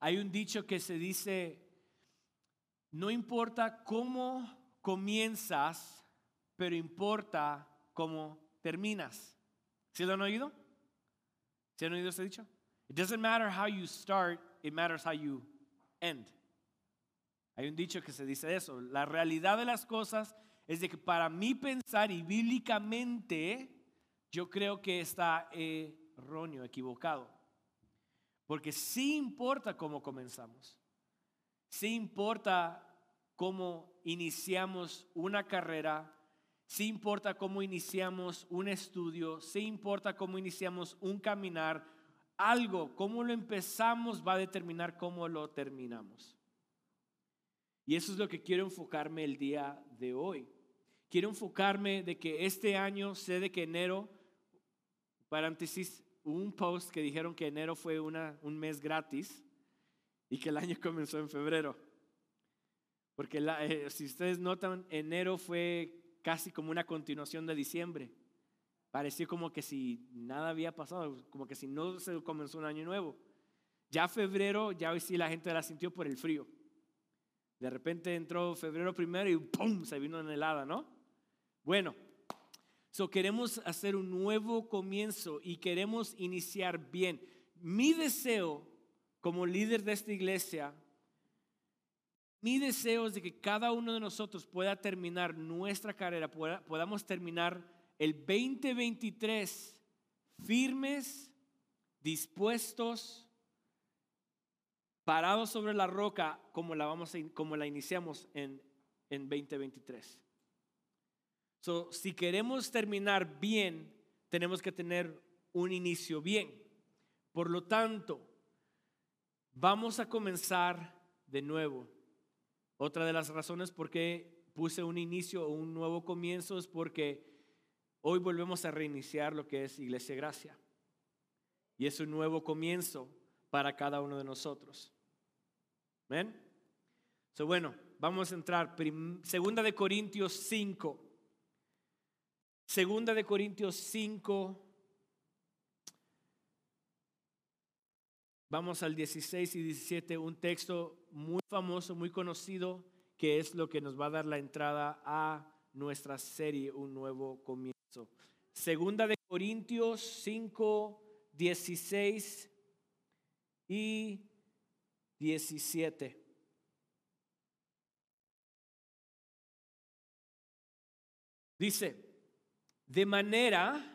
Hay un dicho que se dice, no importa cómo comienzas, pero importa cómo terminas. ¿Sí lo han oído? ¿Sí han oído ese dicho? It doesn't matter how you start, it matters how you end. Hay un dicho que se dice eso. La realidad de las cosas es de que para mí pensar y bíblicamente yo creo que está erróneo, equivocado. Porque sí importa cómo comenzamos. Sí importa cómo iniciamos una carrera. Sí importa cómo iniciamos un estudio. Sí importa cómo iniciamos un caminar. Algo, cómo lo empezamos va a determinar cómo lo terminamos. Y eso es lo que quiero enfocarme el día de hoy. Quiero enfocarme de que este año, sé de que enero, paréntesis, un post que dijeron que enero fue una, un mes gratis y que el año comenzó en febrero. Porque eh, si ustedes notan, enero fue casi como una continuación de diciembre. Pareció como que si nada había pasado, como que si no se comenzó un año nuevo. Ya febrero, ya hoy sí la gente la sintió por el frío. De repente entró febrero primero y ¡pum! se vino en helada, ¿no? Bueno, so queremos hacer un nuevo comienzo y queremos iniciar bien. Mi deseo como líder de esta iglesia, mi deseo es de que cada uno de nosotros pueda terminar nuestra carrera, podamos terminar el 2023 firmes, dispuestos, parados sobre la roca como la, vamos como la iniciamos en, en 2023. So, si queremos terminar bien, tenemos que tener un inicio bien. Por lo tanto, vamos a comenzar de nuevo. Otra de las razones por qué puse un inicio o un nuevo comienzo es porque hoy volvemos a reiniciar lo que es Iglesia Gracia. Y es un nuevo comienzo para cada uno de nosotros. ¿Ven? So, bueno, vamos a entrar. Segunda de Corintios 5. Segunda de Corintios 5. Vamos al 16 y 17, un texto muy famoso, muy conocido, que es lo que nos va a dar la entrada a nuestra serie, un nuevo comienzo. Segunda de Corintios 5, 16 y 17. Dice, de manera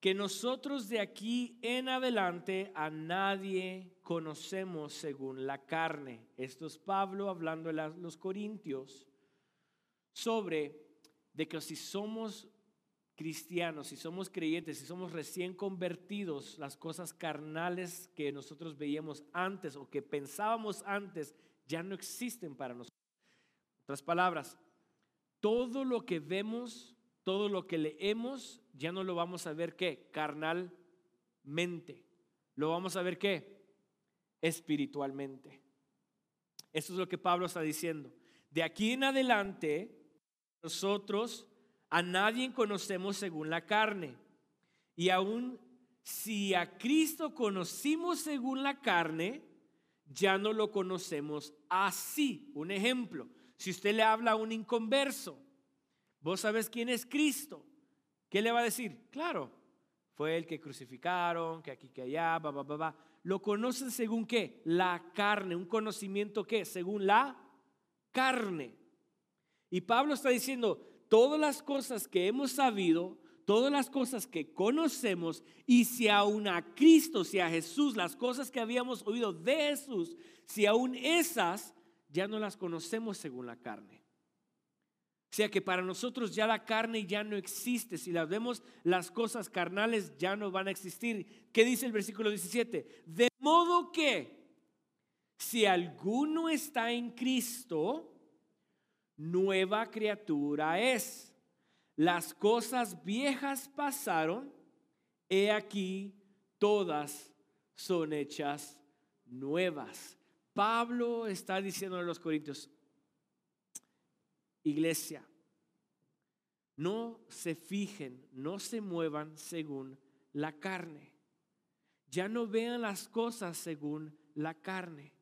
que nosotros de aquí en adelante a nadie conocemos según la carne. Esto es Pablo hablando a los corintios sobre de que si somos cristianos, si somos creyentes, si somos recién convertidos, las cosas carnales que nosotros veíamos antes o que pensábamos antes ya no existen para nosotros. Otras palabras, todo lo que vemos, todo lo que leemos, ya no lo vamos a ver qué, carnalmente. Lo vamos a ver qué, espiritualmente. Eso es lo que Pablo está diciendo. De aquí en adelante, nosotros a nadie conocemos según la carne. Y aún si a Cristo conocimos según la carne, ya no lo conocemos así. Un ejemplo, si usted le habla a un inconverso, vos sabes quién es Cristo, ¿qué le va a decir? Claro, fue el que crucificaron, que aquí, que allá, va, va, va. Lo conocen según qué? La carne, un conocimiento qué? Según la carne. Y Pablo está diciendo, todas las cosas que hemos sabido, todas las cosas que conocemos, y si aún a Cristo, si a Jesús, las cosas que habíamos oído de Jesús, si aún esas ya no las conocemos según la carne. O sea que para nosotros ya la carne ya no existe. Si las vemos, las cosas carnales ya no van a existir. ¿Qué dice el versículo 17? De modo que si alguno está en Cristo, nueva criatura es. Las cosas viejas pasaron, he aquí, todas son hechas nuevas. Pablo está diciendo a los corintios, iglesia, no se fijen, no se muevan según la carne. Ya no vean las cosas según la carne.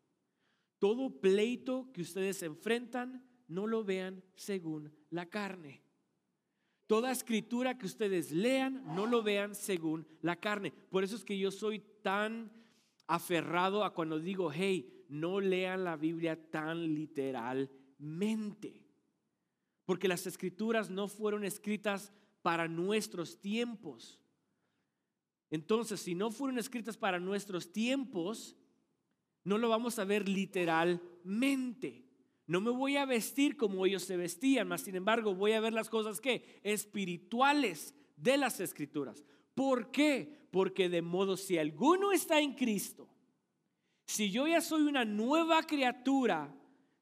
todo pleito que ustedes enfrentan, no lo vean según la carne. Toda escritura que ustedes lean, no lo vean según la carne. Por eso es que yo soy tan aferrado a cuando digo, hey, no lean la Biblia tan literalmente. Porque las escrituras no fueron escritas para nuestros tiempos. Entonces, si no fueron escritas para nuestros tiempos, no lo vamos a ver literalmente. No me voy a vestir como ellos se vestían, mas sin embargo voy a ver las cosas que espirituales de las escrituras. ¿Por qué? Porque de modo si alguno está en Cristo, si yo ya soy una nueva criatura,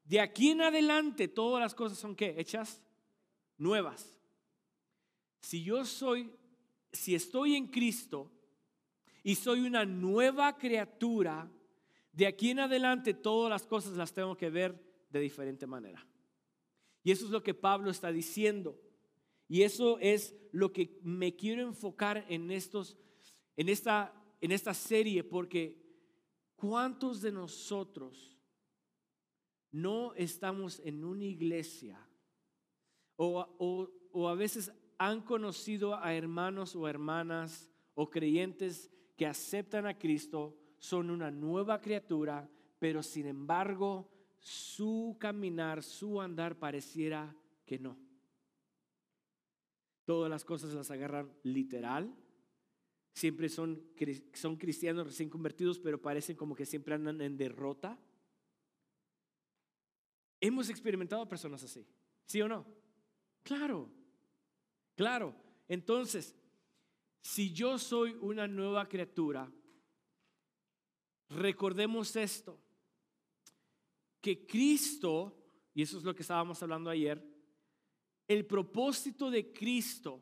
de aquí en adelante todas las cosas son qué? Hechas nuevas. Si yo soy, si estoy en Cristo y soy una nueva criatura, de aquí en adelante todas las cosas las tengo que ver de diferente manera. Y eso es lo que Pablo está diciendo. Y eso es lo que me quiero enfocar en estos en esta en esta serie porque cuántos de nosotros no estamos en una iglesia o, o a veces han conocido a hermanos o hermanas o creyentes que aceptan a Cristo son una nueva criatura, pero sin embargo su caminar, su andar pareciera que no. Todas las cosas las agarran literal. Siempre son, son cristianos recién convertidos, pero parecen como que siempre andan en derrota. Hemos experimentado personas así, ¿sí o no? Claro, claro. Entonces, si yo soy una nueva criatura, recordemos esto, que Cristo, y eso es lo que estábamos hablando ayer, el propósito de Cristo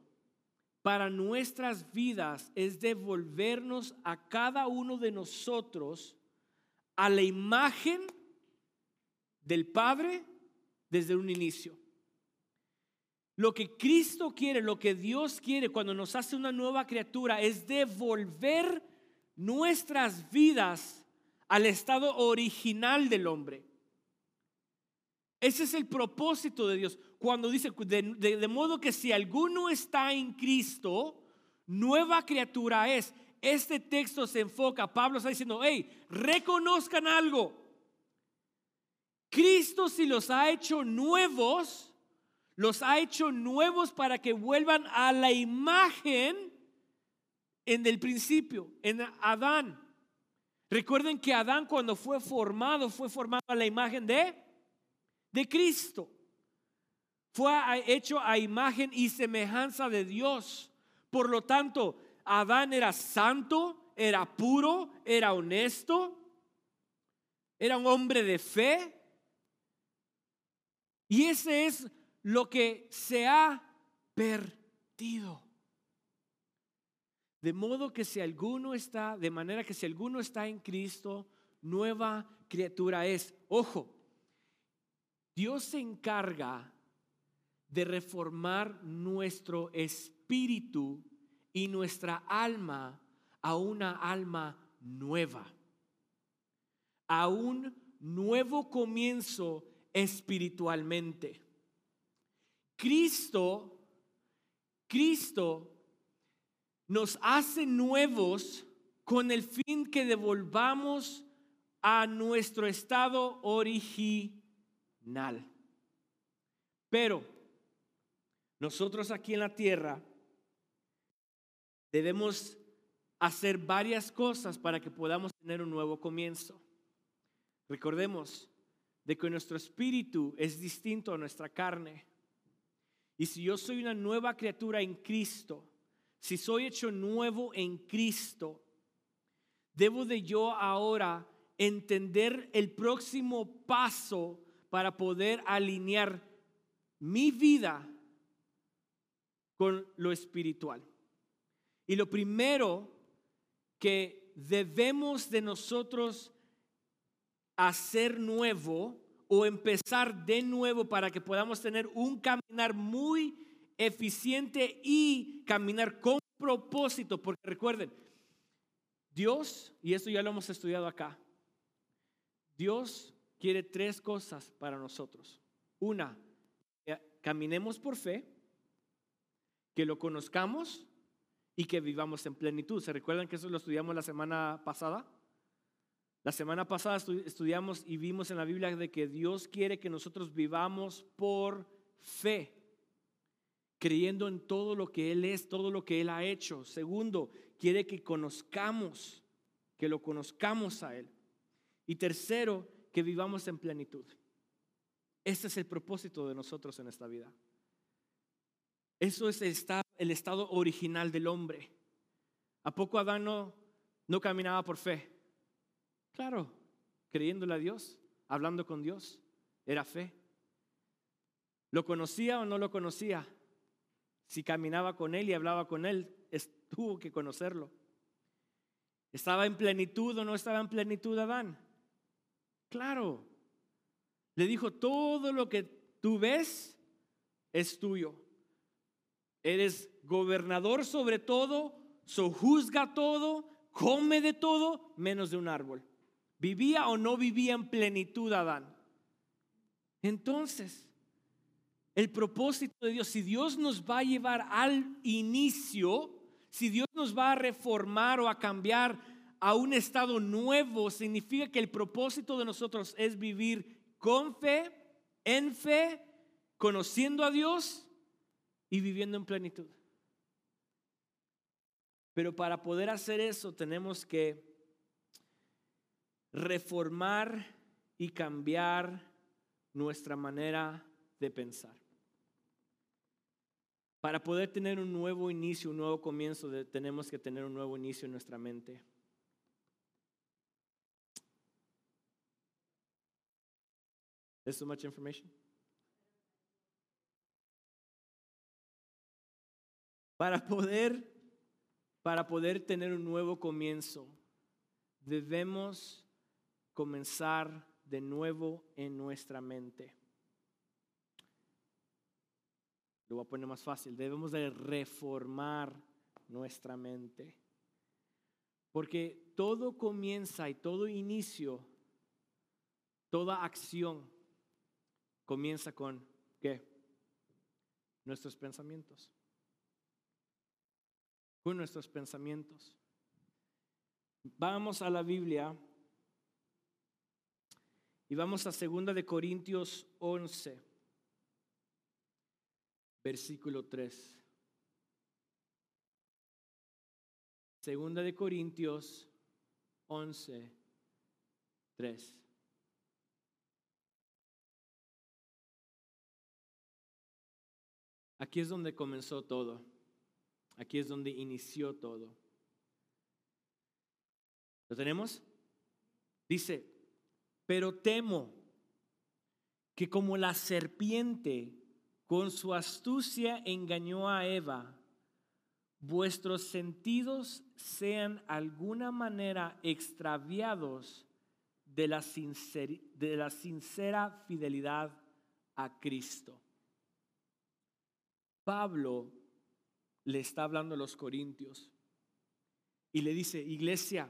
para nuestras vidas es devolvernos a cada uno de nosotros a la imagen del Padre desde un inicio. Lo que Cristo quiere, lo que Dios quiere cuando nos hace una nueva criatura es devolver nuestras vidas al estado original del hombre. Ese es el propósito de Dios. Cuando dice, de, modo que si alguno está en Cristo, nueva criatura es. Este texto se enfoca, Pablo está diciendo, hey, reconozcan algo. Cristo si los ha hecho nuevos, los ha hecho nuevos para que vuelvan a la imagen en el principio, en Adán. Recuerden que Adán cuando fue formado, fue formado a la imagen de, de Cristo. Fue hecho a imagen y semejanza de Dios. Por lo tanto, Adán era santo, era puro, era honesto, era un hombre de fe. Y ese es lo que se ha perdido. De modo que si alguno está, de manera que si alguno está en Cristo, nueva criatura es. Ojo, Dios se encarga de reformar nuestro espíritu y nuestra alma a una alma nueva, a un nuevo comienzo espiritualmente. Cristo, Cristo nos hace nuevos con el fin que devolvamos a nuestro estado original. Pero nosotros aquí en la tierra debemos hacer varias cosas para que podamos tener un nuevo comienzo. Recordemos de que nuestro espíritu es distinto a nuestra carne. Y si yo soy una nueva criatura en Cristo, si soy hecho nuevo en Cristo, debo de yo ahora entender el próximo paso para poder alinear mi vida con lo espiritual. Y lo primero que debemos de nosotros hacer nuevo o empezar de nuevo para que podamos tener un caminar muy eficiente y caminar con propósito, porque recuerden, Dios, y esto ya lo hemos estudiado acá, Dios quiere tres cosas para nosotros. Una, que caminemos por fe, que lo conozcamos y que vivamos en plenitud. ¿Se recuerdan que eso lo estudiamos la semana pasada? La semana pasada estudiamos y vimos en la Biblia de que Dios quiere que nosotros vivamos por fe, creyendo en todo lo que Él es, todo lo que Él ha hecho. Segundo, quiere que conozcamos, que lo conozcamos a Él. Y tercero, que vivamos en plenitud. Ese es el propósito de nosotros en esta vida. Eso es el estado, original del hombre. ¿A poco Adán no caminaba por fe? Claro, creyéndole a Dios, hablando con Dios, era fe. ¿Lo conocía o no lo conocía? Si caminaba con él y hablaba con él, tuvo que conocerlo. ¿Estaba en plenitud o no estaba en plenitud Adán? Claro. Le dijo, todo lo que tú ves es tuyo. Eres gobernador sobre todo, sojuzga todo, come de todo, menos de un árbol. ¿Vivía o no vivía en plenitud Adán? Entonces, el propósito de Dios, si Dios nos va a llevar al inicio, si Dios nos va a reformar o a cambiar a un estado nuevo, significa que el propósito de nosotros es vivir con fe, en fe, conociendo a Dios y viviendo en plenitud. Pero para poder hacer eso tenemos que reformar y cambiar nuestra manera de pensar. Para poder tener un nuevo inicio, un nuevo comienzo, tenemos que tener un nuevo inicio en nuestra mente. ¿Es so much information? Para poder, para poder tener un nuevo comienzo, debemos comenzar de nuevo en nuestra mente. Lo voy a poner más fácil. Debemos de reformar nuestra mente. Porque todo comienza y todo inicio, toda acción comienza con ¿qué? Nuestros pensamientos con nuestros pensamientos. Vamos a la Biblia y vamos a 2 de Corintios 11, versículo 3. Segunda de Corintios 11, 3. Aquí es donde comenzó todo. Aquí es donde inició todo. ¿Lo tenemos? Dice, pero temo que como la serpiente con su astucia engañó a Eva, vuestros sentidos sean alguna manera extraviados de la, sincera fidelidad a Cristo. Pablo le está hablando a los corintios y le dice, iglesia,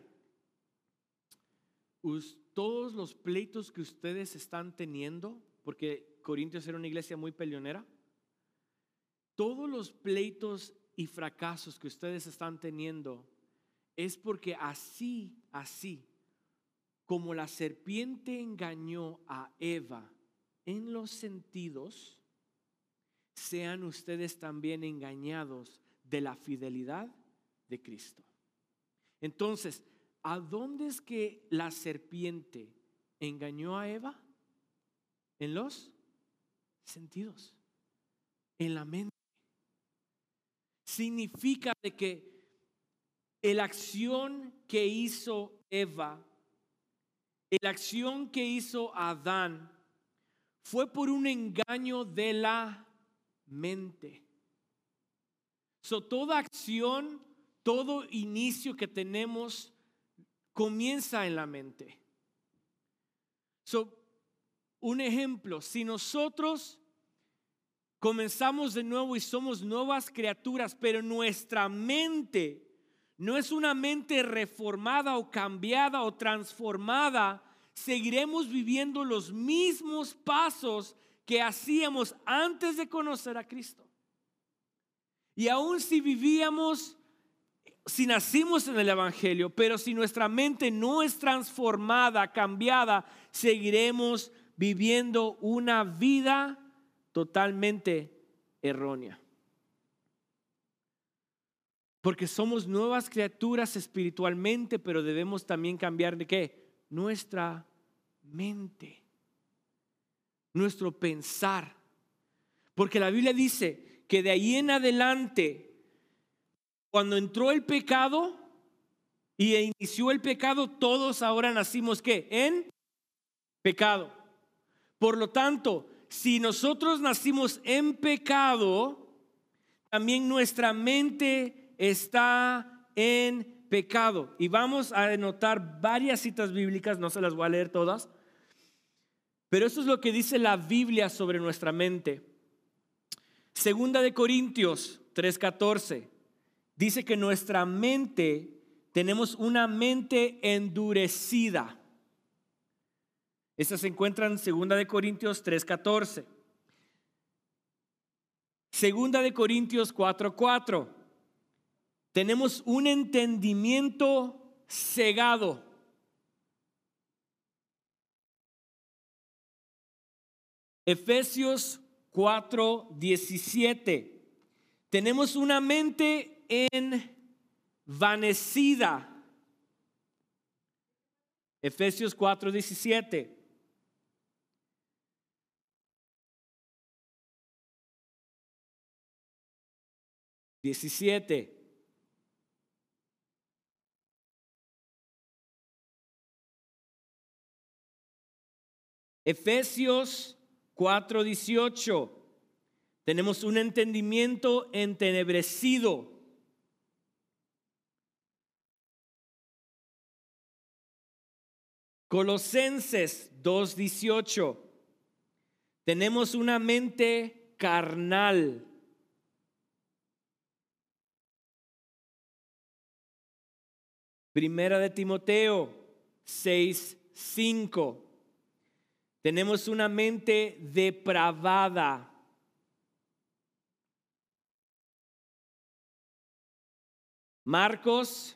todos los pleitos que ustedes están teniendo, porque Corintios era una iglesia muy peleonera, todos los pleitos y fracasos que ustedes están teniendo es porque así, así, como la serpiente engañó a Eva en los sentidos, sean ustedes también engañados de la fidelidad de Cristo. Entonces, ¿a dónde es que la serpiente engañó a Eva? En los sentidos, en la mente. Significa de que la acción que hizo Eva, la acción que hizo Adán, fue por un engaño de la mente. So, toda acción, todo inicio que tenemos comienza en la mente. So, un ejemplo, si nosotros comenzamos de nuevo y somos nuevas criaturas, pero nuestra mente no es una mente reformada o cambiada o transformada, seguiremos viviendo los mismos pasos que hacíamos antes de conocer a Cristo. Y aun si vivíamos, si nacimos en el Evangelio, pero si nuestra mente no es transformada, cambiada, seguiremos viviendo una vida totalmente errónea. Porque somos nuevas criaturas espiritualmente, pero debemos también cambiar de qué? Nuestra mente, nuestro pensar. Porque la Biblia dice que de ahí en adelante, cuando entró el pecado y inició el pecado, todos ahora nacimos qué? En pecado. Por lo tanto, si nosotros nacimos en pecado, también nuestra mente está en pecado. Y vamos a anotar varias citas bíblicas, no se las voy a leer todas, pero eso es lo que dice la Biblia sobre nuestra mente. Segunda de Corintios 3:14 dice que nuestra mente, tenemos una mente endurecida. Esta se encuentra en Segunda de Corintios 3:14. Segunda de Corintios 4:4. Tenemos un entendimiento cegado. Efesios 4:17. Tenemos una mente envanecida. Efesios 4:17. 17. Efesios 4:18. Tenemos un entendimiento entenebrecido. Colosenses 2:18. Tenemos una mente carnal. Primera de Timoteo 6:5. Tenemos una mente depravada. Marcos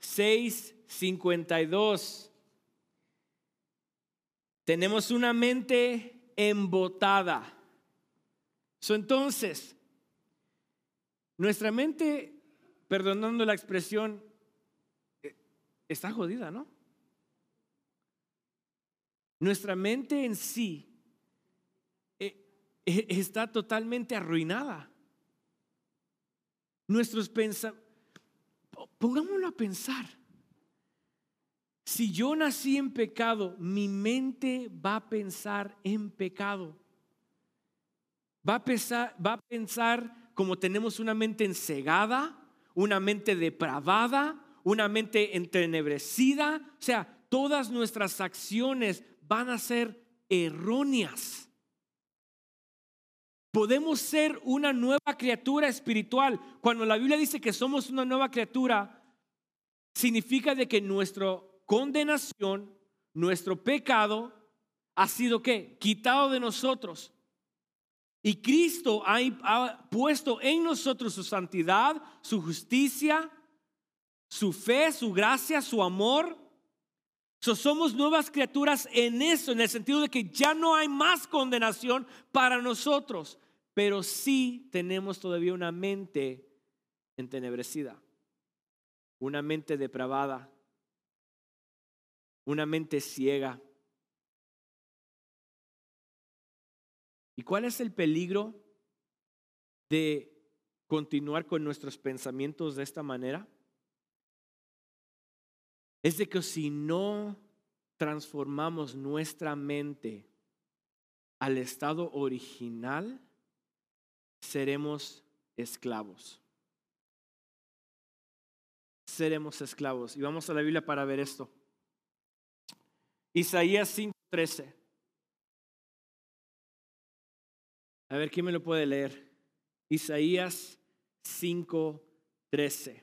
6:52. Tenemos una mente embotada. entonces, nuestra mente, perdonando la expresión, está jodida, ¿no? Nuestra mente en sí eh, eh, está totalmente arruinada. Nuestros pensamientos, pongámoslo a pensar. Si yo nací en pecado, mi mente va a pensar en pecado. Va a pensar, va a pensar como tenemos una mente ensegada, una mente depravada, una mente entenebrecida. O sea, todas nuestras acciones van a ser erróneas. Podemos ser una nueva criatura espiritual. Cuando la Biblia dice que somos una nueva criatura, significa de que nuestra condenación, nuestro pecado, ha sido ¿qué? quitado de nosotros. Y Cristo ha, puesto en nosotros su santidad, su justicia, su fe, su gracia, su amor. somos nuevas criaturas en eso, en el sentido de que ya no hay más condenación para nosotros, pero sí tenemos todavía una mente entenebrecida, una mente depravada, una mente ciega. ¿Y cuál es el peligro de continuar con nuestros pensamientos de esta manera? es de que si no transformamos nuestra mente al estado original, seremos esclavos. Seremos esclavos. Y vamos a la Biblia para ver esto. Isaías 5:13. A ver, ¿quién me lo puede leer? Isaías 5:13.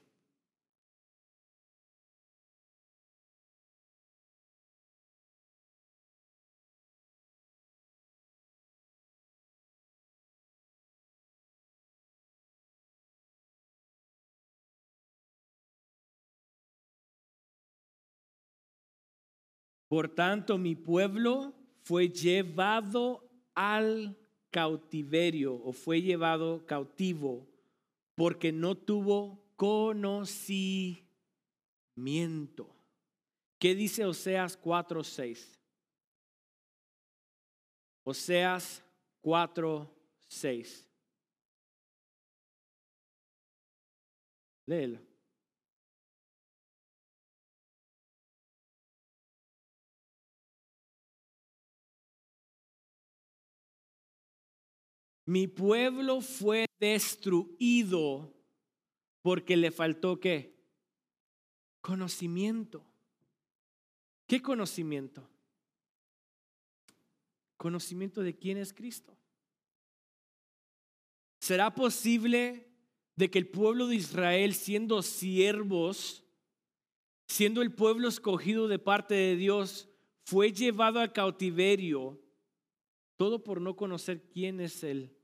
Por tanto, mi pueblo fue llevado al cautiverio o fue llevado cautivo porque no tuvo conocimiento. ¿Qué dice Oseas 4:6? Oseas 4:6. Léelo. Mi pueblo fue destruido porque le faltó qué? Conocimiento. ¿Qué conocimiento? Conocimiento de quién es Cristo. ¿Será posible de que el pueblo de Israel, siendo siervos, siendo el pueblo escogido de parte de Dios, fue llevado al cautiverio, todo por no conocer quién es el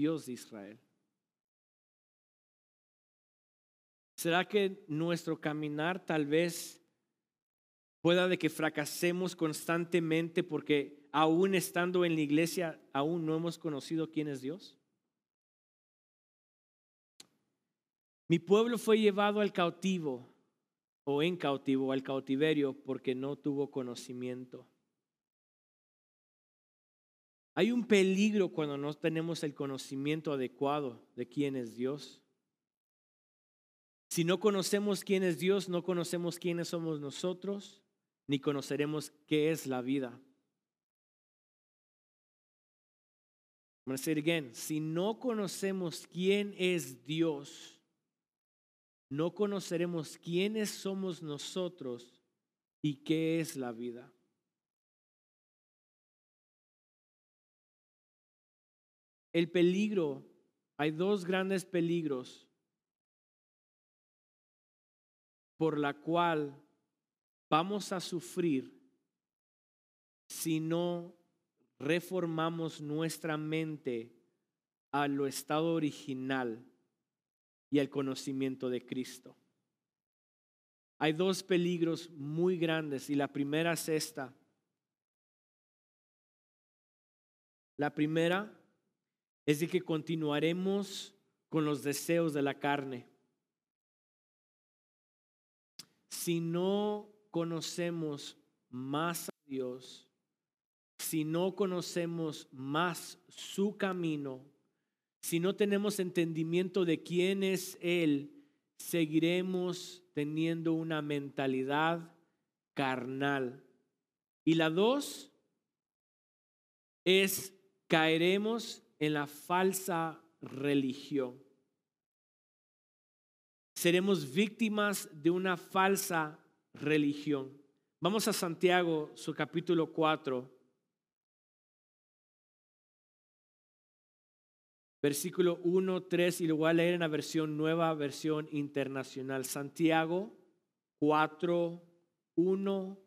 Dios de Israel. ¿Será que nuestro caminar tal vez pueda de que fracasemos constantemente porque aún estando en la iglesia aún no hemos conocido quién es Dios? Mi pueblo fue llevado al cautivo o en cautivo, al cautiverio, porque no tuvo conocimiento. Hay un peligro cuando no tenemos el conocimiento adecuado de quién es Dios. Si no conocemos quién es Dios, no conocemos quiénes somos nosotros, ni conoceremos qué es la vida. I'm going to again. Si no conocemos quién es Dios, no conoceremos quiénes somos nosotros y qué es la vida. El peligro, hay dos grandes peligros por la cual vamos a sufrir si no reformamos nuestra mente a lo estado original y al conocimiento de Cristo. Hay dos peligros muy grandes y la primera es esta. La primera es de que continuaremos con los deseos de la carne. Si no conocemos más a Dios, si no conocemos más su camino, si no tenemos entendimiento de quién es Él, seguiremos teniendo una mentalidad carnal. Y la dos es caeremos en la falsa religión. Seremos víctimas de una falsa religión. Vamos a Santiago, su capítulo 4. Versículo 1, 3, y lo voy a leer en la versión nueva, versión internacional. Santiago 4, 1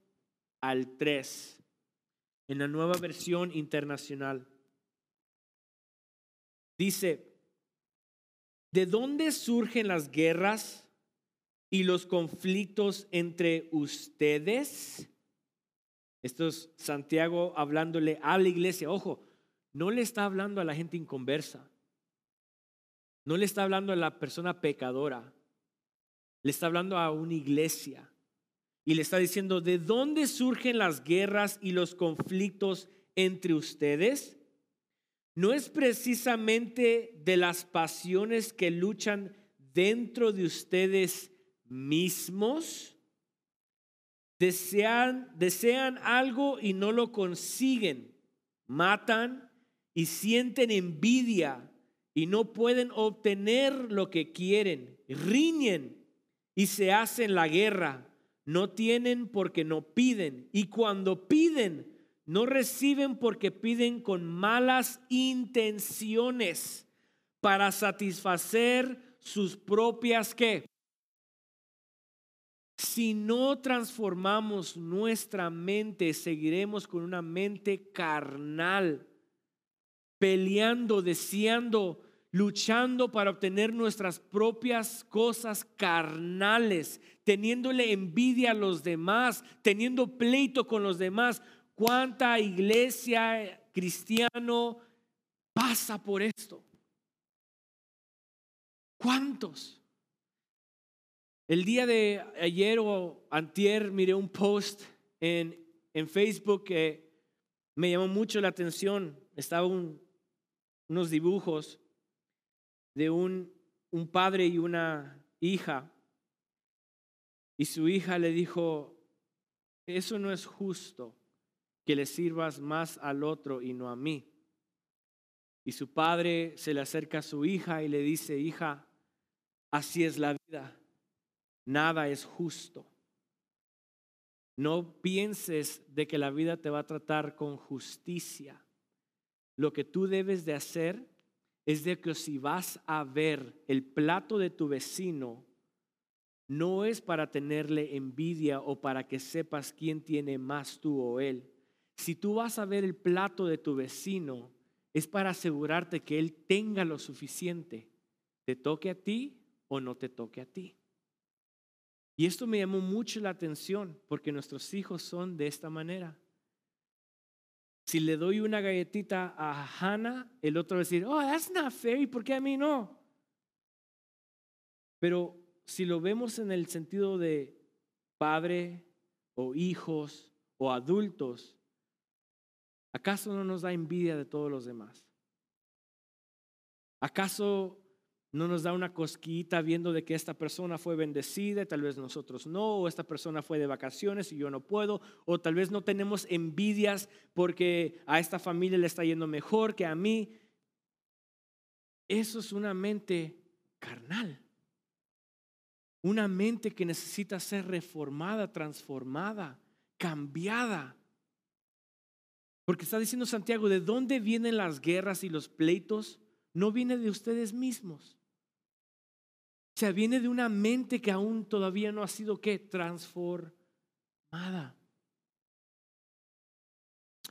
al 3. En la nueva versión internacional. Dice, ¿de dónde surgen las guerras y los conflictos entre ustedes? Esto es Santiago hablándole a la iglesia. Ojo, no le está hablando a la gente inconversa. No le está hablando a la persona pecadora. Le está hablando a una iglesia. Y le está diciendo, ¿de dónde surgen las guerras y los conflictos entre ustedes? No es precisamente de las pasiones que luchan dentro de ustedes mismos. Desean, desean algo y no lo consiguen. Matan y sienten envidia y no pueden obtener lo que quieren. Riñen y se hacen la guerra. No tienen porque no piden. Y cuando piden, no reciben porque piden con malas intenciones para satisfacer sus propias qué. Si no transformamos nuestra mente, seguiremos con una mente carnal, peleando, deseando luchando para obtener nuestras propias cosas carnales, teniéndole envidia a los demás, teniendo pleito con los demás. ¿Cuánta iglesia cristiano pasa por esto? ¿Cuántos? El día de ayer o antier miré un post en, en Facebook que me llamó mucho la atención. Estaban unos dibujos de un, un padre y una hija. Y su hija le dijo, eso no es justo que le sirvas más al otro y no a mí. Y su padre se le acerca a su hija y le dice, hija, así es la vida, nada es justo. No pienses de que la vida te va a tratar con justicia. Lo que tú debes de hacer es de que si vas a ver el plato de tu vecino, no es para tenerle envidia o para que sepas quién tiene más tú o él. Si tú vas a ver el plato de tu vecino, es para asegurarte que él tenga lo suficiente, te toque a ti o no te toque a ti. Y esto me llamó mucho la atención porque nuestros hijos son de esta manera. Si le doy una galletita a Hannah, el otro va a decir, oh, that's not fair, ¿y por qué a mí no? Pero si lo vemos en el sentido de padre o hijos o adultos, ¿acaso no nos da envidia de todos los demás? ¿Acaso no nos da una cosquita viendo de que esta persona fue bendecida, tal vez nosotros no, o esta persona fue de vacaciones y yo no puedo, o tal vez no tenemos envidias porque a esta familia le está yendo mejor que a mí. Eso es una mente carnal, una mente que necesita ser reformada, transformada, cambiada. Porque está diciendo Santiago, ¿de dónde vienen las guerras y los pleitos? No viene de ustedes mismos o sea, viene de una mente que aún todavía no ha sido ¿qué? transformada.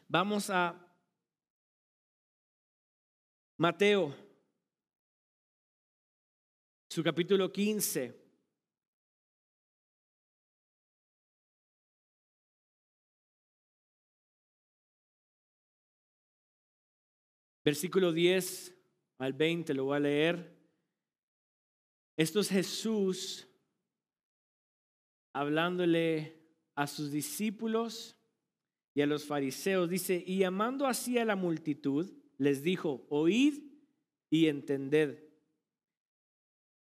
Vamos a Mateo, su capítulo 15. Versículo 10 al 20, lo voy a leer. Esto es Jesús hablándole a sus discípulos y a los fariseos. Dice, y llamando así a la multitud, les dijo, oíd y entended.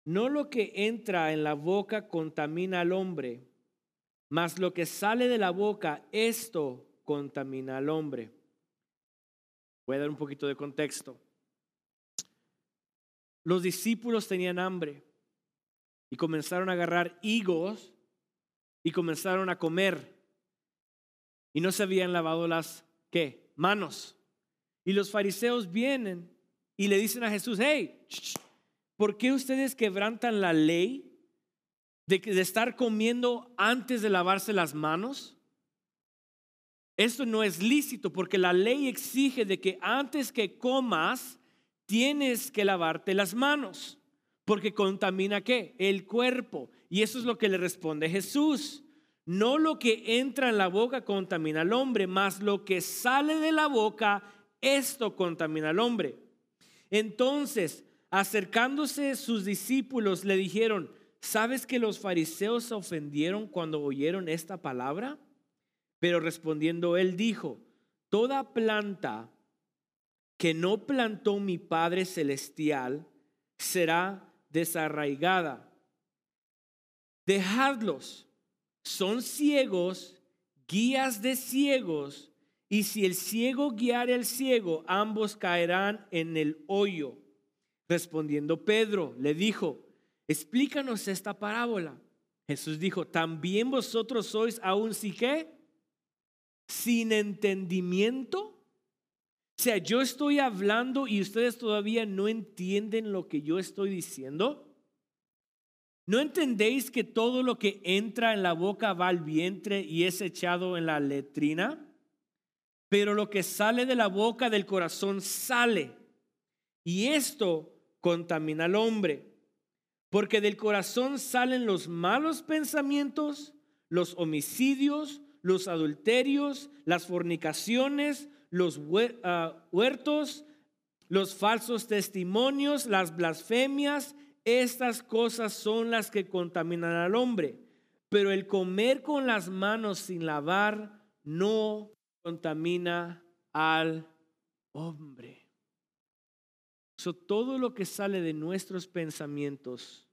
No lo que entra en la boca contamina al hombre, mas lo que sale de la boca, esto contamina al hombre. Voy a dar un poquito de contexto. Los discípulos tenían hambre y comenzaron a agarrar higos y comenzaron a comer. Y no se habían lavado las, ¿qué? Manos. Y los fariseos vienen y le dicen a Jesús, hey, ¿por qué ustedes quebrantan la ley de, de estar comiendo antes de lavarse las manos? Esto no es lícito porque la ley exige de que antes que comas tienes que lavarte las manos porque contamina qué? El cuerpo. Y eso es lo que le responde Jesús. No lo que entra en la boca contamina al hombre, más lo que sale de la boca, esto contamina al hombre. Entonces, acercándose sus discípulos, le dijeron, ¿sabes que los fariseos se ofendieron cuando oyeron esta palabra? Pero respondiendo él dijo, toda planta que no plantó mi Padre Celestial será desarraigada. Dejadlos, son ciegos, guías de ciegos, y si el ciego guiare al ciego, ambos caerán en el hoyo. Respondiendo Pedro, le dijo, explícanos esta parábola. Jesús dijo, ¿también vosotros sois aún si qué? Sin entendimiento. O sea, yo estoy hablando y ustedes todavía no entienden lo que yo estoy diciendo. ¿No entendéis que todo lo que entra en la boca va al vientre y es echado en la letrina? Pero lo que sale de la boca del corazón sale. Y esto contamina al hombre. Porque del corazón salen los malos pensamientos, los homicidios, los adulterios, las fornicaciones, los ah, huertos, los falsos testimonios, las blasfemias. Estas cosas son las que contaminan al hombre. Pero el comer con las manos sin lavar no contamina al hombre. todo lo que sale de nuestros pensamientos,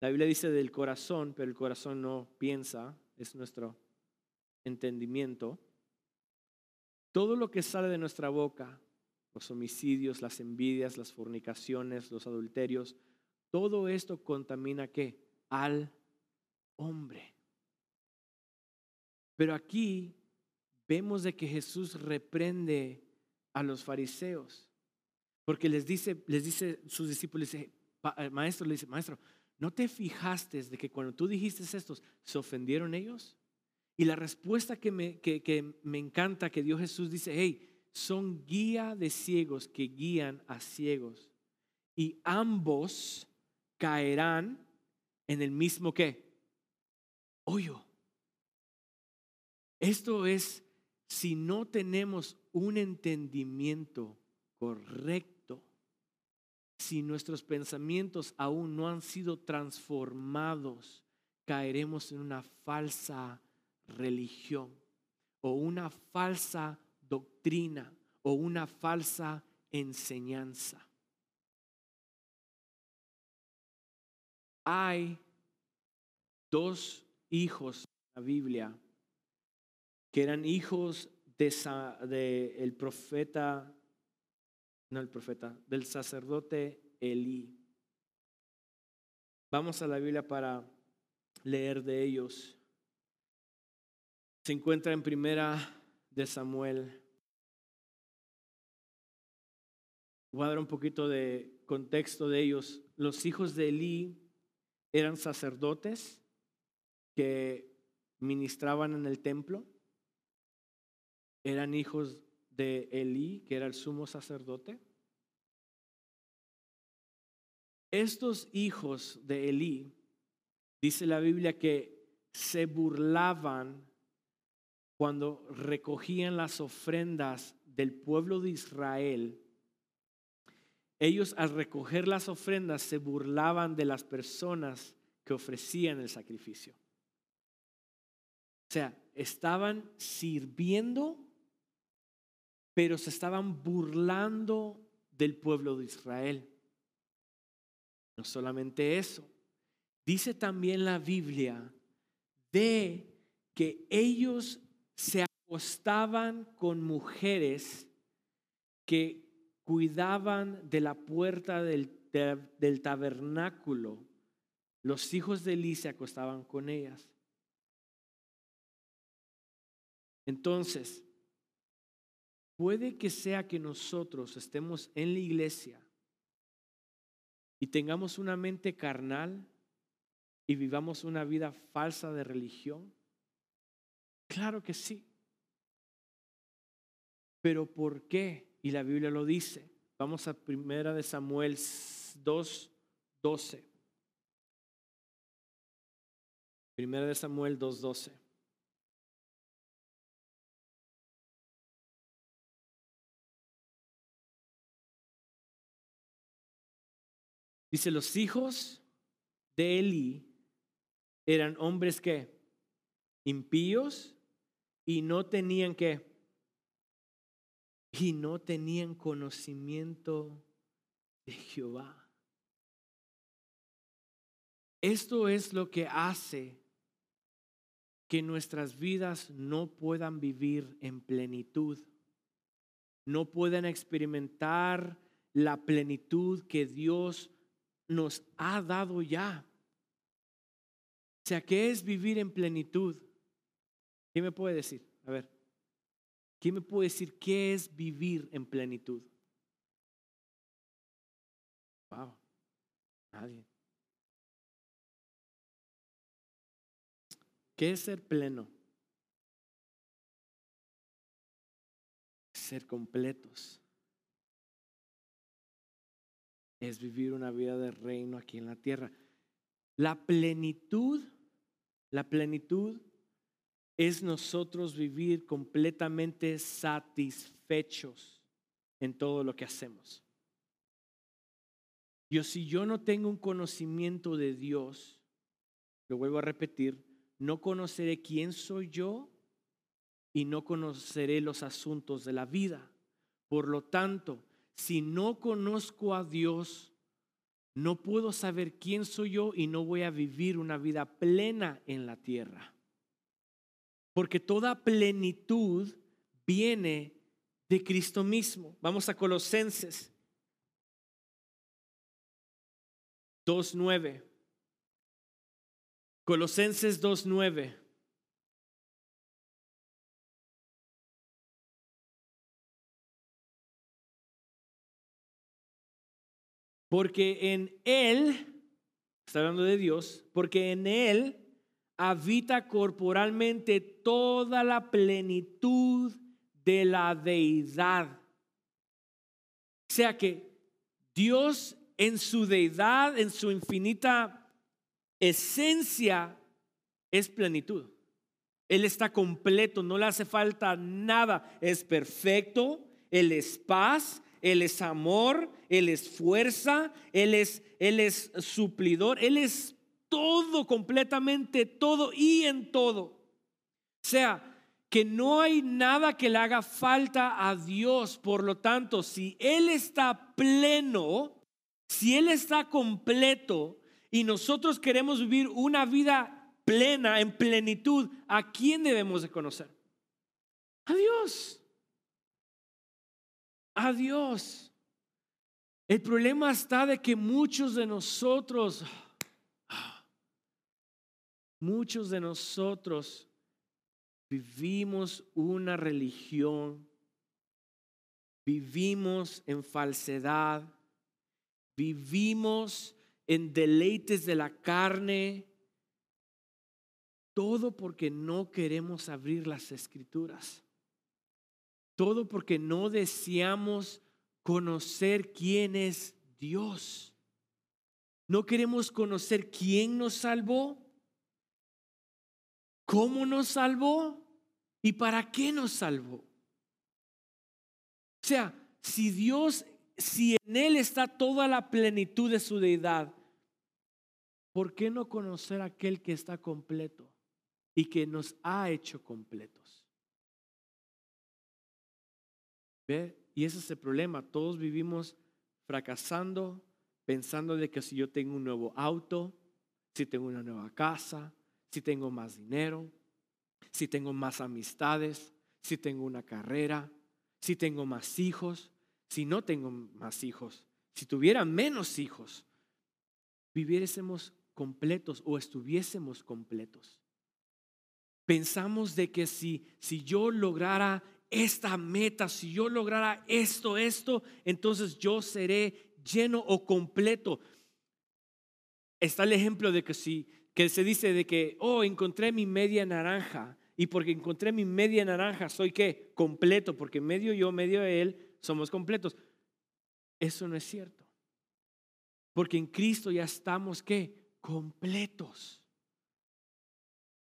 la Biblia dice del corazón, pero el corazón no piensa, es nuestro entendimiento. Todo lo que sale de nuestra boca, los homicidios, las envidias, las fornicaciones, los adulterios, todo esto contamina qué? Al hombre. Pero aquí vemos de que Jesús reprende a los fariseos. Porque les dice, les dice sus discípulos, dice, eh, maestro, le dice, maestro, ¿no te fijaste de que cuando tú dijiste estos, se ofendieron ellos? Y la respuesta que me, que, que me encanta que dio Jesús dice, hey, son guía de ciegos que guían a ciegos. Y ambos caerán en el mismo qué? Hoyo. Esto es si no tenemos un entendimiento correcto, si nuestros pensamientos aún no han sido transformados, caeremos en una falsa religión o una falsa doctrina o una falsa enseñanza. Hay dos hijos en la Biblia que eran hijos de, el profeta, no el profeta, del sacerdote Elí. Vamos a la Biblia para leer de ellos. Se encuentra en primera de Samuel. Voy un poquito de contexto de ellos. Los hijos de Elí eran sacerdotes que ministraban en el templo eran hijos de Elí, que era el sumo sacerdote. Estos hijos de Elí, dice la Biblia que se burlaban cuando recogían las ofrendas del pueblo de Israel. Ellos al recoger las ofrendas se burlaban de las personas que ofrecían el sacrificio. O sea, estaban sirviendo pero se estaban burlando del pueblo de Israel. No solamente eso, dice también la Biblia de que ellos se acostaban con mujeres que cuidaban de la puerta del, tabernáculo. Los hijos de Eli se acostaban con ellas. Entonces, Puede que sea que nosotros estemos en la iglesia y tengamos una mente carnal y vivamos una vida falsa de religión. Claro que sí. Pero ¿por qué? Y la Biblia lo dice. Vamos a primera de Samuel 2, 12. Primera de Samuel 2, 12. Dice, los hijos de Eli eran hombres que impíos y no tenían que y no tenían conocimiento de Jehová. Esto es lo que hace que nuestras vidas no puedan vivir en plenitud, no puedan experimentar la plenitud que Dios nos ha dado ya. O sea, ¿qué es vivir en plenitud? ¿Quién me puede decir? A ver, ¿quién me puede decir qué es vivir en plenitud? Wow, nadie. ¿Qué es ser pleno? Ser completos. es vivir una vida de reino aquí en la tierra. La plenitud, la plenitud es nosotros vivir completamente satisfechos en todo lo que hacemos. Yo si yo no tengo un conocimiento de Dios, lo vuelvo a repetir, no conoceré quién soy yo y no conoceré los asuntos de la vida. Por lo tanto, si no conozco a Dios, no puedo saber quién soy yo y no voy a vivir una vida plena en la tierra. Porque toda plenitud viene de Cristo mismo. Vamos a Colosenses 2.9. Colosenses 2.9. Porque en Él, está hablando de Dios, porque en Él habita corporalmente toda la plenitud de la deidad. O sea que Dios en su deidad, en su infinita esencia, es plenitud. Él está completo, no le hace falta nada, es perfecto, Él es paz, él es amor, Él es fuerza, Él es, Él es suplidor, Él es todo, completamente todo y en todo. O sea, que no hay nada que le haga falta a Dios. Por lo tanto, si Él está pleno, si Él está completo y nosotros queremos vivir una vida plena, en plenitud, ¿a quién debemos de conocer? A Dios a Dios. El problema está de que muchos de nosotros, muchos de nosotros vivimos una religión, vivimos en falsedad, vivimos en deleites de la carne, todo porque no queremos abrir las escrituras. Todo porque no deseamos conocer quién es Dios. No queremos conocer quién nos salvó, cómo nos salvó y para qué nos salvó. O sea, si Dios, si en Él está toda la plenitud de su deidad, ¿por qué no conocer a aquel que está completo y que nos ha hecho completos? Y ese es el problema. Todos vivimos fracasando, pensando de que si yo tengo un nuevo auto, si tengo una nueva casa, si tengo más dinero, si tengo más amistades, si tengo una carrera, si tengo más hijos, si no tengo más hijos, si tuviera menos hijos, viviésemos completos o estuviésemos completos. Pensamos de que si, si yo lograra esta meta, si yo lograra esto, esto, entonces yo seré lleno o completo. Está el ejemplo de que si que se dice de que, oh, encontré mi media naranja y porque encontré mi media naranja soy que completo, porque medio yo, medio él somos completos. Eso no es cierto. Porque en Cristo ya estamos que completos.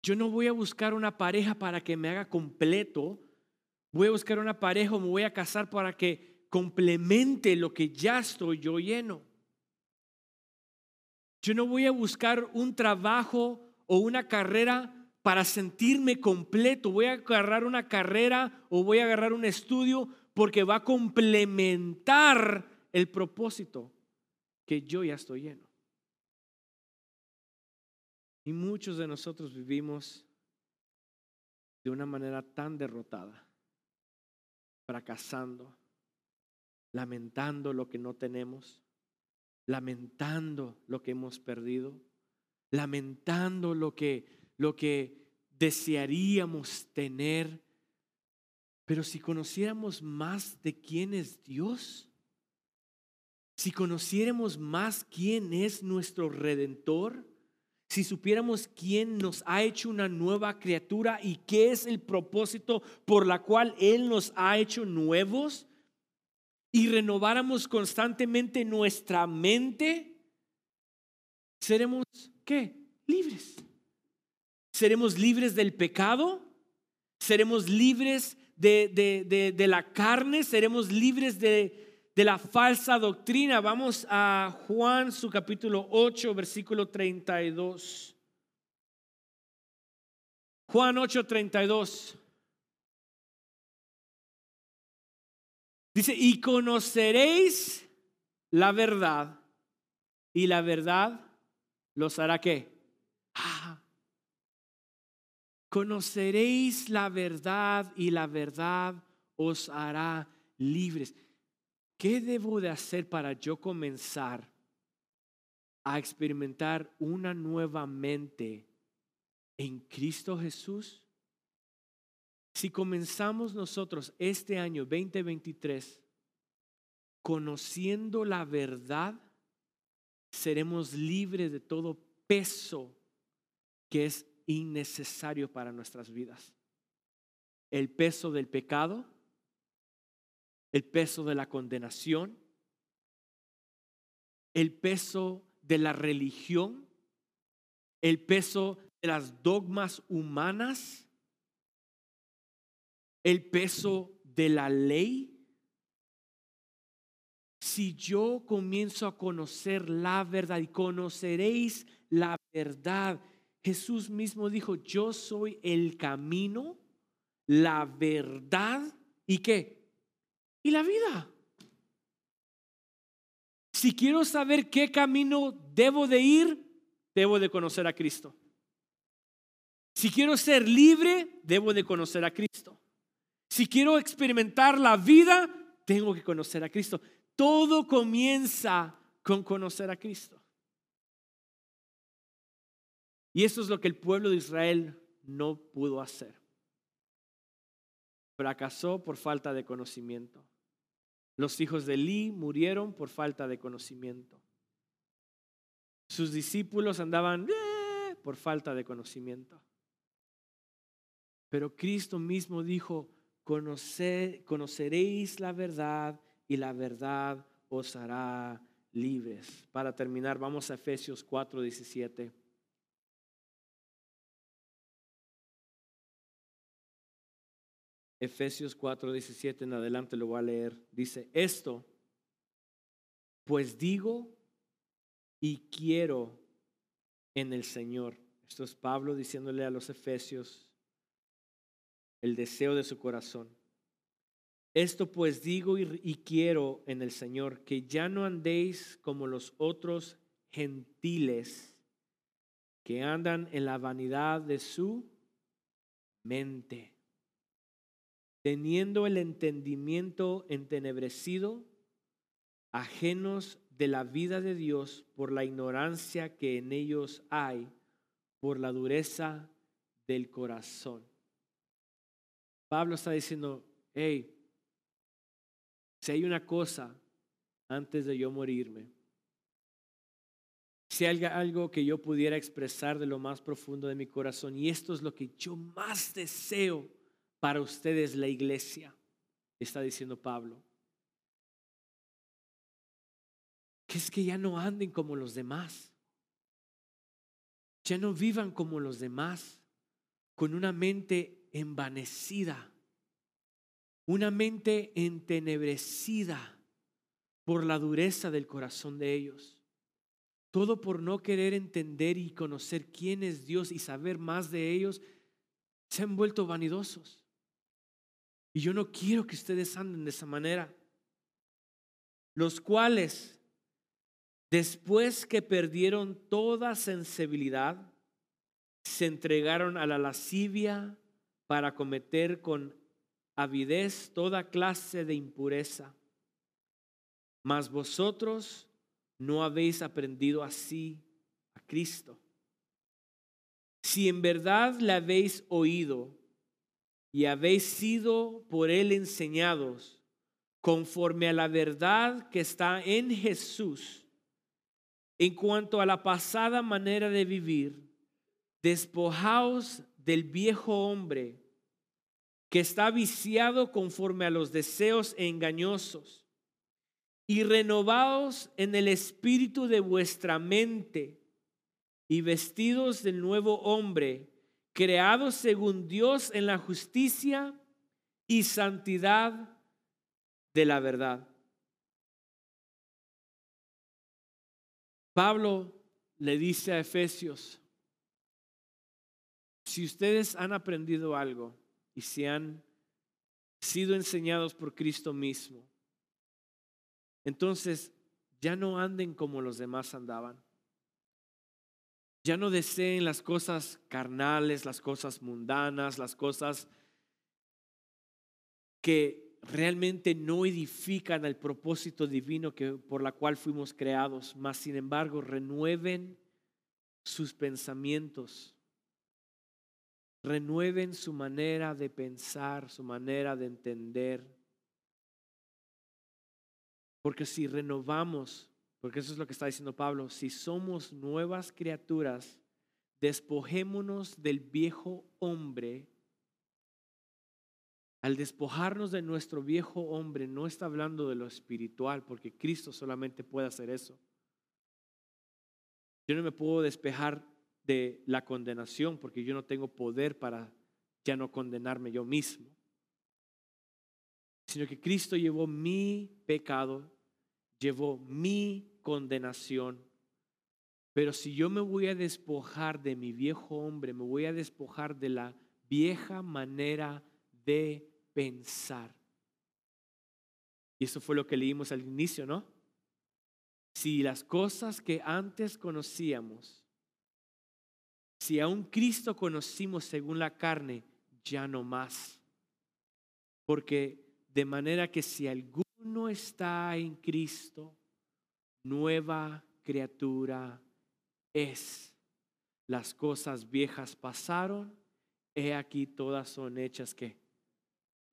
Yo no voy a buscar una pareja para que me haga completo, voy a buscar una pareja o me voy a casar para que complemente lo que ya estoy yo lleno. Yo no voy a buscar un trabajo o una carrera para sentirme completo. Voy a agarrar una carrera o voy a agarrar un estudio porque va a complementar el propósito que yo ya estoy lleno. Y muchos de nosotros vivimos de una manera tan derrotada fracasando, lamentando lo que no tenemos, lamentando lo que hemos perdido, lamentando lo que, lo que desearíamos tener. Pero si conociéramos más de quién es Dios, si conociéramos más quién es nuestro redentor, si supiéramos quién nos ha hecho una nueva criatura y qué es el propósito por la cual Él nos ha hecho nuevos, y renováramos constantemente nuestra mente, seremos, ¿qué? Libres. Seremos libres del pecado, seremos libres de, de, la carne, seremos libres de, de la falsa doctrina. Vamos a Juan, su capítulo 8, versículo 32. Juan 8, 32. Dice, y conoceréis la verdad, y la verdad los hará qué? Ah, conoceréis la verdad y la verdad os hará libres. ¿Qué debo de hacer para yo comenzar a experimentar una nueva mente en Cristo Jesús? Si comenzamos nosotros este año 2023 conociendo la verdad, seremos libres de todo peso que es innecesario para nuestras vidas. El peso del pecado, el peso de la condenación, el peso de la religión, el peso de las dogmas humanas, el peso de la ley. Si yo comienzo a conocer la verdad y conoceréis la verdad, Jesús mismo dijo, yo soy el camino, la verdad y qué? Y la vida. Si quiero saber qué camino debo de ir, debo de conocer a Cristo. Si quiero ser libre, debo de conocer a Cristo. Si quiero experimentar la vida, tengo que conocer a Cristo. Todo comienza con conocer a Cristo. Y eso es lo que el pueblo de Israel no pudo hacer. Fracasó por falta de conocimiento. Los hijos de Eli murieron por falta de conocimiento. Sus discípulos andaban eh", por falta de conocimiento. Pero Cristo mismo dijo, conoceréis la verdad y la verdad os hará libres. Para terminar, vamos a Efesios 4, 17. Efesios 4, 17 en adelante lo voy a leer. Dice, esto, pues digo y quiero en el Señor. Esto es Pablo diciéndole a los Efesios el deseo de su corazón. Esto pues digo y, y quiero en el Señor, que ya no andéis como los otros gentiles que andan en la vanidad de su mente teniendo el entendimiento entenebrecido, ajenos de la vida de Dios por la ignorancia que en ellos hay, por la dureza del corazón. Pablo está diciendo, hey, si hay una cosa antes de yo morirme, si hay algo que yo pudiera expresar de lo más profundo de mi corazón, y esto es lo que yo más deseo para ustedes la iglesia, está diciendo Pablo. Que es que ya no anden como los demás. Ya no vivan como los demás, con una mente envanecida, una mente entenebrecida por la dureza del corazón de ellos. Todo por no querer entender y conocer quién es Dios y saber más de ellos, se han vuelto vanidosos. Y yo no quiero que ustedes anden de esa manera. Los cuales, después que perdieron toda sensibilidad, se entregaron a la lascivia para cometer con avidez toda clase de impureza. Mas vosotros no habéis aprendido así a Cristo. Si en verdad le habéis oído, y habéis sido por él enseñados conforme a la verdad que está en Jesús en cuanto a la pasada manera de vivir, despojaos del viejo hombre que está viciado conforme a los deseos engañosos y renovados en el espíritu de vuestra mente y vestidos del nuevo hombre, creados según Dios en la justicia y santidad de la verdad. Pablo le dice a Efesios, si ustedes han aprendido algo y se han sido enseñados por Cristo mismo, entonces ya no anden como los demás andaban. Ya no deseen las cosas carnales, las cosas mundanas, las cosas que realmente no edifican el propósito divino que, por la cual fuimos creados, mas sin embargo renueven sus pensamientos, renueven su manera de pensar, su manera de entender, porque si renovamos, porque eso es lo que está diciendo Pablo, si somos nuevas criaturas, despojémonos del viejo hombre. Al despojarnos de nuestro viejo hombre, no está hablando de lo espiritual, porque Cristo solamente puede hacer eso. Yo no me puedo despejar de la condenación porque yo no tengo poder para ya no condenarme yo mismo, sino que Cristo llevó mi pecado llevó mi condenación. Pero si yo me voy a despojar de mi viejo hombre, me voy a despojar de la vieja manera de pensar. Y eso fue lo que leímos al inicio, ¿no? Si las cosas que antes conocíamos, si a un Cristo conocimos según la carne, ya no más. Porque de manera que si algún no está en Cristo, nueva criatura es. Las cosas viejas pasaron, he aquí todas son hechas que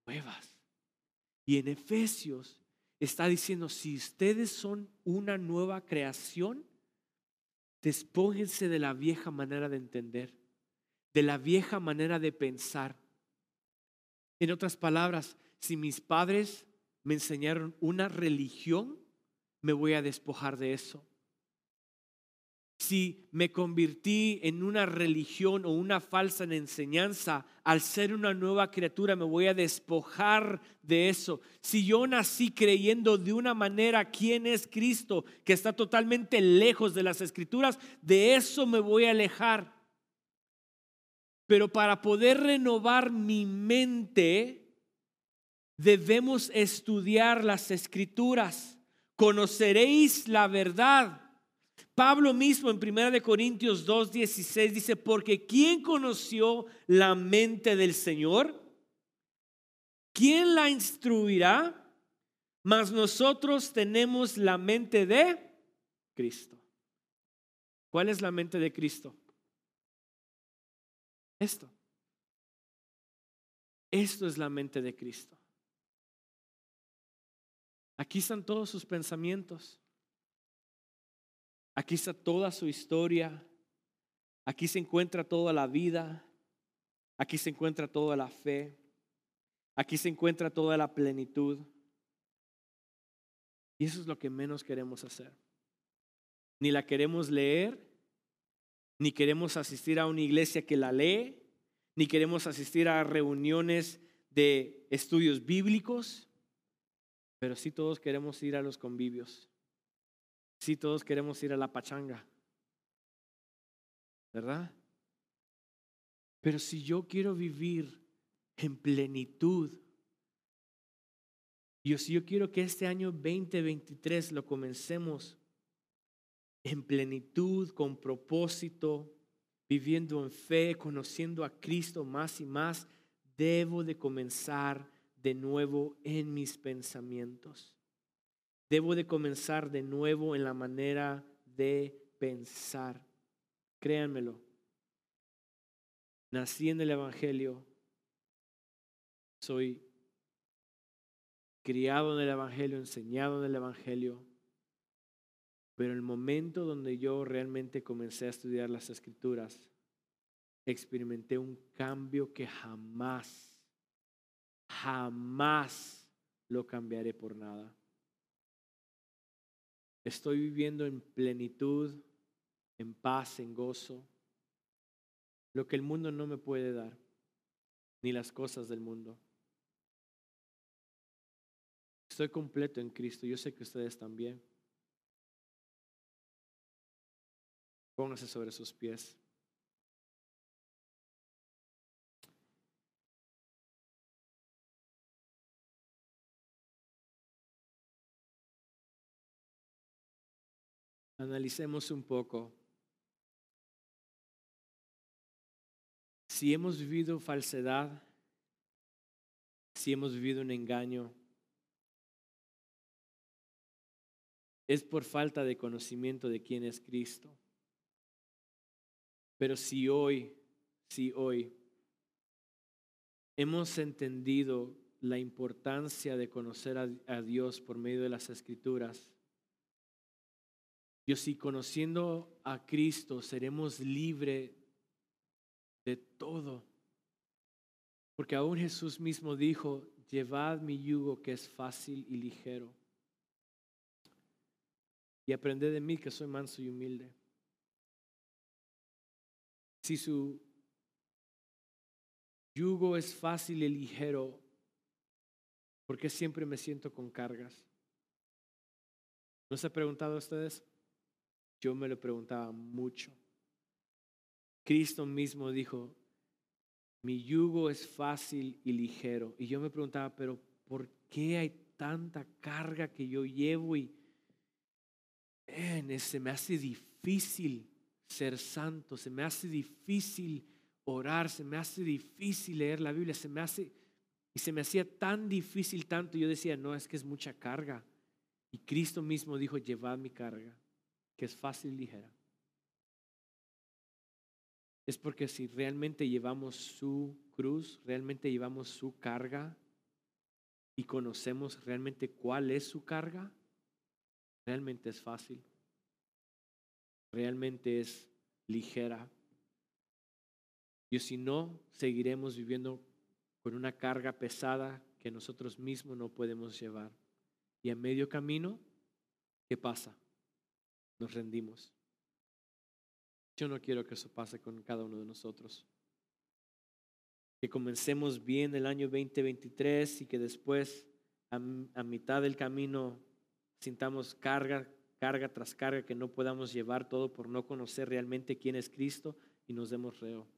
nuevas. Y en Efesios está diciendo, si ustedes son una nueva creación, despójense de la vieja manera de entender, de la vieja manera de pensar. En otras palabras, si mis padres me enseñaron una religión, me voy a despojar de eso. Si me convertí en una religión o una falsa enseñanza, al ser una nueva criatura me voy a despojar de eso. Si yo nací creyendo de una manera quién es Cristo, que está totalmente lejos de las escrituras, de eso me voy a alejar. Pero para poder renovar mi mente, debemos estudiar las escrituras. Conoceréis la verdad. Pablo mismo en 1 Corintios 2:16 dice, porque ¿quién conoció la mente del Señor? ¿Quién la instruirá? Mas nosotros tenemos la mente de Cristo. ¿Cuál es la mente de Cristo? Esto. Esto es la mente de Cristo. Aquí están todos sus pensamientos. Aquí está toda su historia. Aquí se encuentra toda la vida. Aquí se encuentra toda la fe. Aquí se encuentra toda la plenitud. Y eso es lo que menos queremos hacer. Ni la queremos leer, ni queremos asistir a una iglesia que la lee, ni queremos asistir a reuniones de estudios bíblicos. Pero sí todos queremos ir a los convivios. Sí todos queremos ir a la pachanga. ¿Verdad? Pero si yo quiero vivir en plenitud, y si yo quiero que este año 2023 lo comencemos en plenitud, con propósito, viviendo en fe, conociendo a Cristo más y más, debo de comenzar de nuevo en mis pensamientos. Debo de comenzar de nuevo en la manera de pensar. Créanmelo. Nací en el Evangelio. Soy criado en el Evangelio, enseñado en el Evangelio. Pero el momento donde yo realmente comencé a estudiar las escrituras, experimenté un cambio que jamás jamás lo cambiaré por nada. Estoy viviendo en plenitud, en paz, en gozo, lo que el mundo no me puede dar, ni las cosas del mundo. Estoy completo en Cristo, yo sé que ustedes también. Póngase sobre sus pies. Analicemos un poco. Si hemos vivido falsedad, si hemos vivido un engaño, es por falta de conocimiento de quién es Cristo. Pero si hoy, si hoy hemos entendido la importancia de conocer a, Dios por medio de las escrituras, yo si conociendo a Cristo seremos libres de todo. Porque aún Jesús mismo dijo, llevad mi yugo que es fácil y ligero. Y aprended de mí que soy manso y humilde. Si su yugo es fácil y ligero, ¿por qué siempre me siento con cargas? ¿No se ha preguntado a ustedes? Yo me lo preguntaba mucho. Cristo mismo dijo, mi yugo es fácil y ligero. Y yo me preguntaba, pero ¿por qué hay tanta carga que yo llevo y se me hace difícil ser santo, se me hace difícil orar, se me hace difícil leer la Biblia, se me hace y se me hacía tan difícil tanto, yo decía, no, es que es mucha carga. Y Cristo mismo dijo, llevad mi carga que es fácil y ligera, es porque si realmente llevamos su cruz, realmente llevamos su carga y conocemos realmente cuál es su carga, realmente es fácil, realmente es ligera. Y si no, seguiremos viviendo con una carga pesada que nosotros mismos no podemos llevar. Y a medio camino, ¿qué pasa? Nos rendimos. Yo no quiero que eso pase con cada uno de nosotros. Que comencemos bien el año 2023 y que después a, mitad del camino sintamos carga, carga tras carga, que no podamos llevar todo por no conocer realmente quién es Cristo y nos demos reo.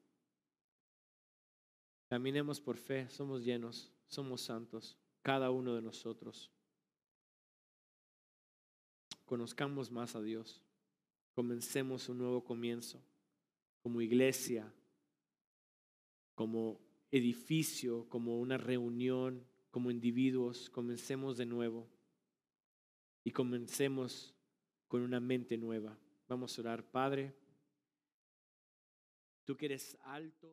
Caminemos por fe, somos llenos, somos santos, cada uno de nosotros conozcamos más a Dios. Comencemos un nuevo comienzo como iglesia, como edificio, como una reunión, como individuos. Comencemos de nuevo y comencemos con una mente nueva. Vamos a orar, Padre. Tú que eres alto.